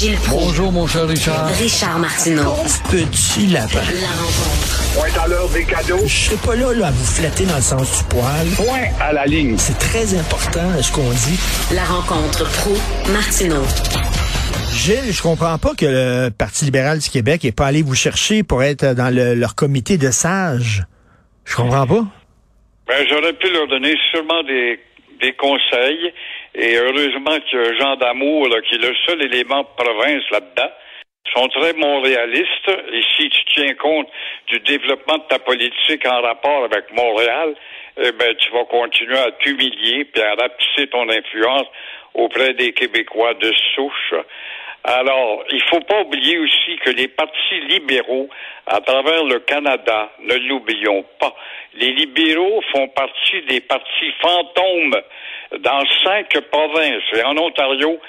Gilles Proulx. Bonjour, mon cher Richard. Richard Martineau. Petit lapin. La rencontre. Point à l'heure des cadeaux. Je serai pas là, là à vous flatter dans le sens du poil. Point à la ligne. C'est très important ce qu'on dit. La rencontre pro martineau Gilles, je comprends pas que le Parti libéral du Québec n'est pas allé vous chercher pour être dans le- leur comité de sages. Je comprends pas. Ben, j'aurais pu leur donner sûrement des, des conseils. Et heureusement a Jean Damour, là, qui est le seul élément province là-dedans. Sont très montréalistes. Et si tu tiens compte du développement de ta politique en rapport avec Montréal, eh ben, tu vas continuer à t'humilier puis à rapetisser ton influence auprès des Québécois de souche. Alors, il faut pas oublier aussi que les partis libéraux à travers le Canada, ne l'oublions pas, les libéraux font partie des partis fantômes dans cinq provinces. Et en Ontario,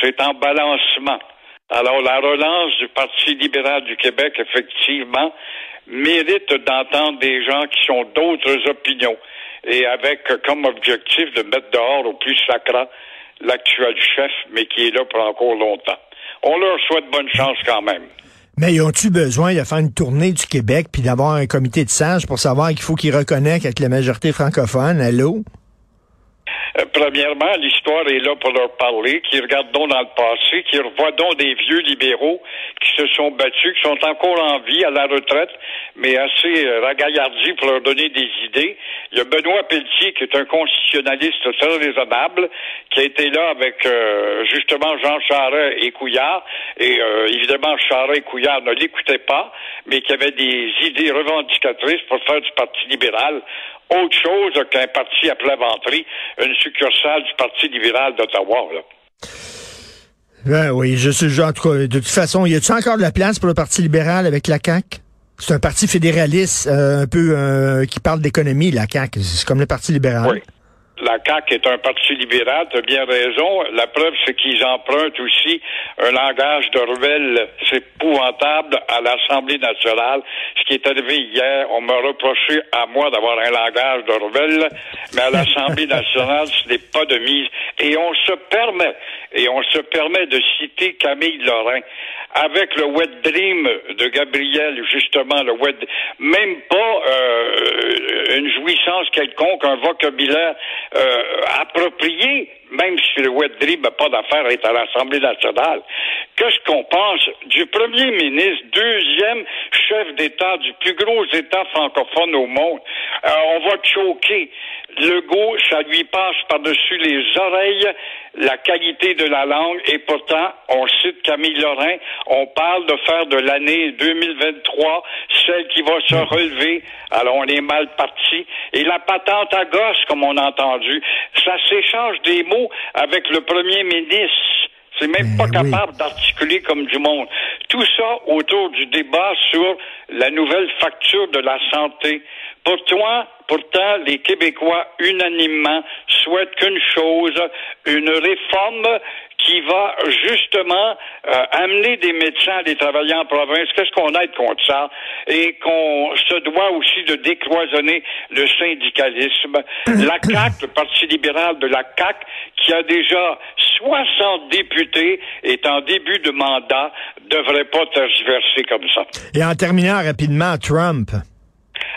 c'est en balancement. Alors, la relance du Parti libéral du Québec, effectivement, mérite d'entendre des gens qui ont d'autres opinions et avec comme objectif de mettre dehors au plus sacrant l'actuel chef, mais qui est là pour encore longtemps. On leur souhaite bonne chance quand même. Mais ils ont-tu besoin de faire une tournée du Québec puis d'avoir un comité de sages pour savoir qu'il faut qu'ils reconnectent avec la majorité francophone? Allô? Euh, premièrement, l'histoire est là pour leur parler, qu'ils regardent donc dans le passé, qu'ils revoient donc des vieux libéraux qui se sont battus, qui sont encore en vie à la retraite, mais assez euh, ragaillardis pour leur donner des idées. Il y a Benoît Pelletier, qui est un constitutionnaliste très raisonnable, qui a été là avec euh, justement Jean Charest et Couillard, et euh, évidemment Charest et Couillard ne l'écoutaient pas, mais qui avait des idées revendicatrices pour faire du Parti libéral autre chose qu'un parti à plein ventre, une succursale du Parti libéral d'Ottawa. Ben oui, je suis en tout cas, de toute façon, y a-t-il encore de la place pour le Parti libéral avec la CAQ? C'est un parti fédéraliste, euh, un peu euh, qui parle d'économie, la CAQ. C'est comme le Parti libéral. Oui. La CAQ est un parti libéral, tu as bien raison. La preuve, c'est qu'ils empruntent aussi un langage de rebelle. C'est épouvantable à l'Assemblée nationale. Ce qui est arrivé hier, on m'a reproché à moi d'avoir un langage de rebelle, mais à l'Assemblée nationale, ce n'est pas de mise. Et on se permet, et on se permet de citer Camille Lorrain avec le wet dream de Gabriel, justement, le wet, même pas euh, une jouissance quelconque, un vocabulaire euh, approprié, même si le wet dream n'a pas d'affaire à être à l'Assemblée nationale. Qu'est-ce qu'on pense du premier ministre, deuxième chef d'État du plus gros État francophone au monde? Euh, on va choquer. Legault, ça lui passe par-dessus les oreilles la qualité de la langue et pourtant, on cite Camille Lorrain, on parle de faire de l'année 2023 celle qui va se relever. Alors, on est mal parti. Et la patente à gosse, comme on a entendu, ça s'échange des mots avec le premier ministre. C'est même Ben pas oui. capable d'articuler comme du monde. Tout ça autour du débat sur la nouvelle facture de la santé. Pourtant, pourtant, les Québécois unanimement souhaitent qu'une chose, une réforme qui va justement euh, amener des médecins à les travailler en province. Qu'est-ce qu'on aide contre ça? Et qu'on se doit aussi de décloisonner le syndicalisme. La CAQ, le Parti libéral de la CAQ, qui a déjà 60 députés, est en début de mandat, devrait pas tergiverser comme ça. Et en terminant rapidement, Trump.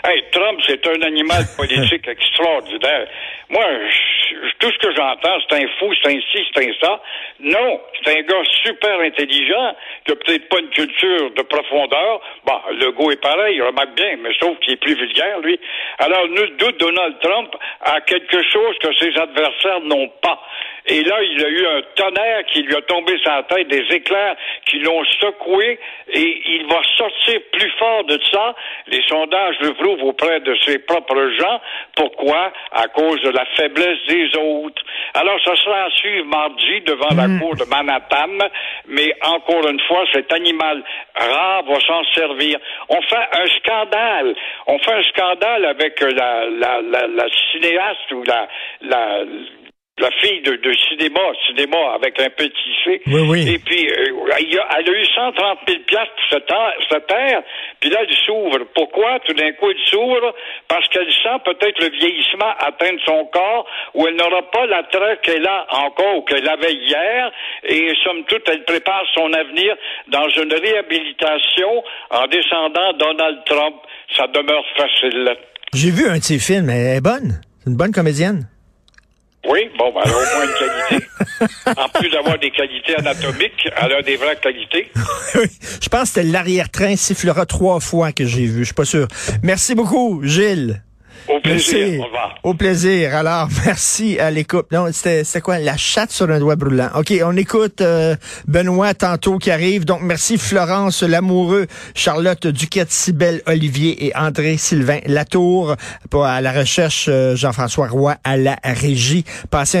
Hey, Trump, c'est un animal politique extraordinaire. Moi, je- tout ce que j'entends, c'est un fou, c'est un ci, c'est un ça. Non, c'est un gars super intelligent, qui a peut-être pas une culture de profondeur. Bon, le gars est pareil, il remarque bien, mais sauf qu'il est plus vulgaire, lui. Alors, nul doute, Donald Trump a quelque chose que ses adversaires n'ont pas. Et là, il a eu un tonnerre qui lui a tombé sur la tête, des éclairs qui l'ont secoué, et il va sortir plus fort de ça. Les sondages le prouvent auprès de ses propres gens. Pourquoi? À cause de la faiblesse des autres. Alors, ce sera à suivre mardi devant la cour de Manhattan, mais encore une fois, cet animal rare va s'en servir. On fait un scandale. On fait un scandale avec euh, la, la, la, la cinéaste ou la, la, la fille de, de cinéma, cinéma avec un petit C. Oui, oui. Et puis, euh, il a, elle a eu 130 000 piastres pour se, ta- se taire, puis là, elle s'ouvre. Pourquoi? Tout d'un coup, elle s'ouvre parce qu'elle sent peut-être le vieillissement atteindre son corps, où elle n'aura pas l'attrait qu'elle a encore ou qu'elle avait hier, et somme toute, elle prépare son avenir dans une réhabilitation en descendant Donald Trump. Ça demeure facile. J'ai vu un de ses films, elle est bonne. C'est une bonne comédienne. Oui, bon, ben, elle a au moins une qualité. En plus d'avoir des qualités anatomiques, elle a des vraies qualités. Je pense que l'arrière-train sifflera trois fois que j'ai vu. Je suis pas sûr. Merci beaucoup, Gilles. Plaisir. Merci. Au revoir. Au plaisir. Alors, merci à l'écoute. Non, c'était c'était quoi? La chatte sur un doigt brûlant. OK, on écoute euh, Benoît tantôt qui arrive. Donc, merci Florence Lamoureux, Charlotte Duquette, Cybelle Olivier et André Sylvain Latour. Pour, à la recherche, euh, Jean-François Roy à la régie. Passez un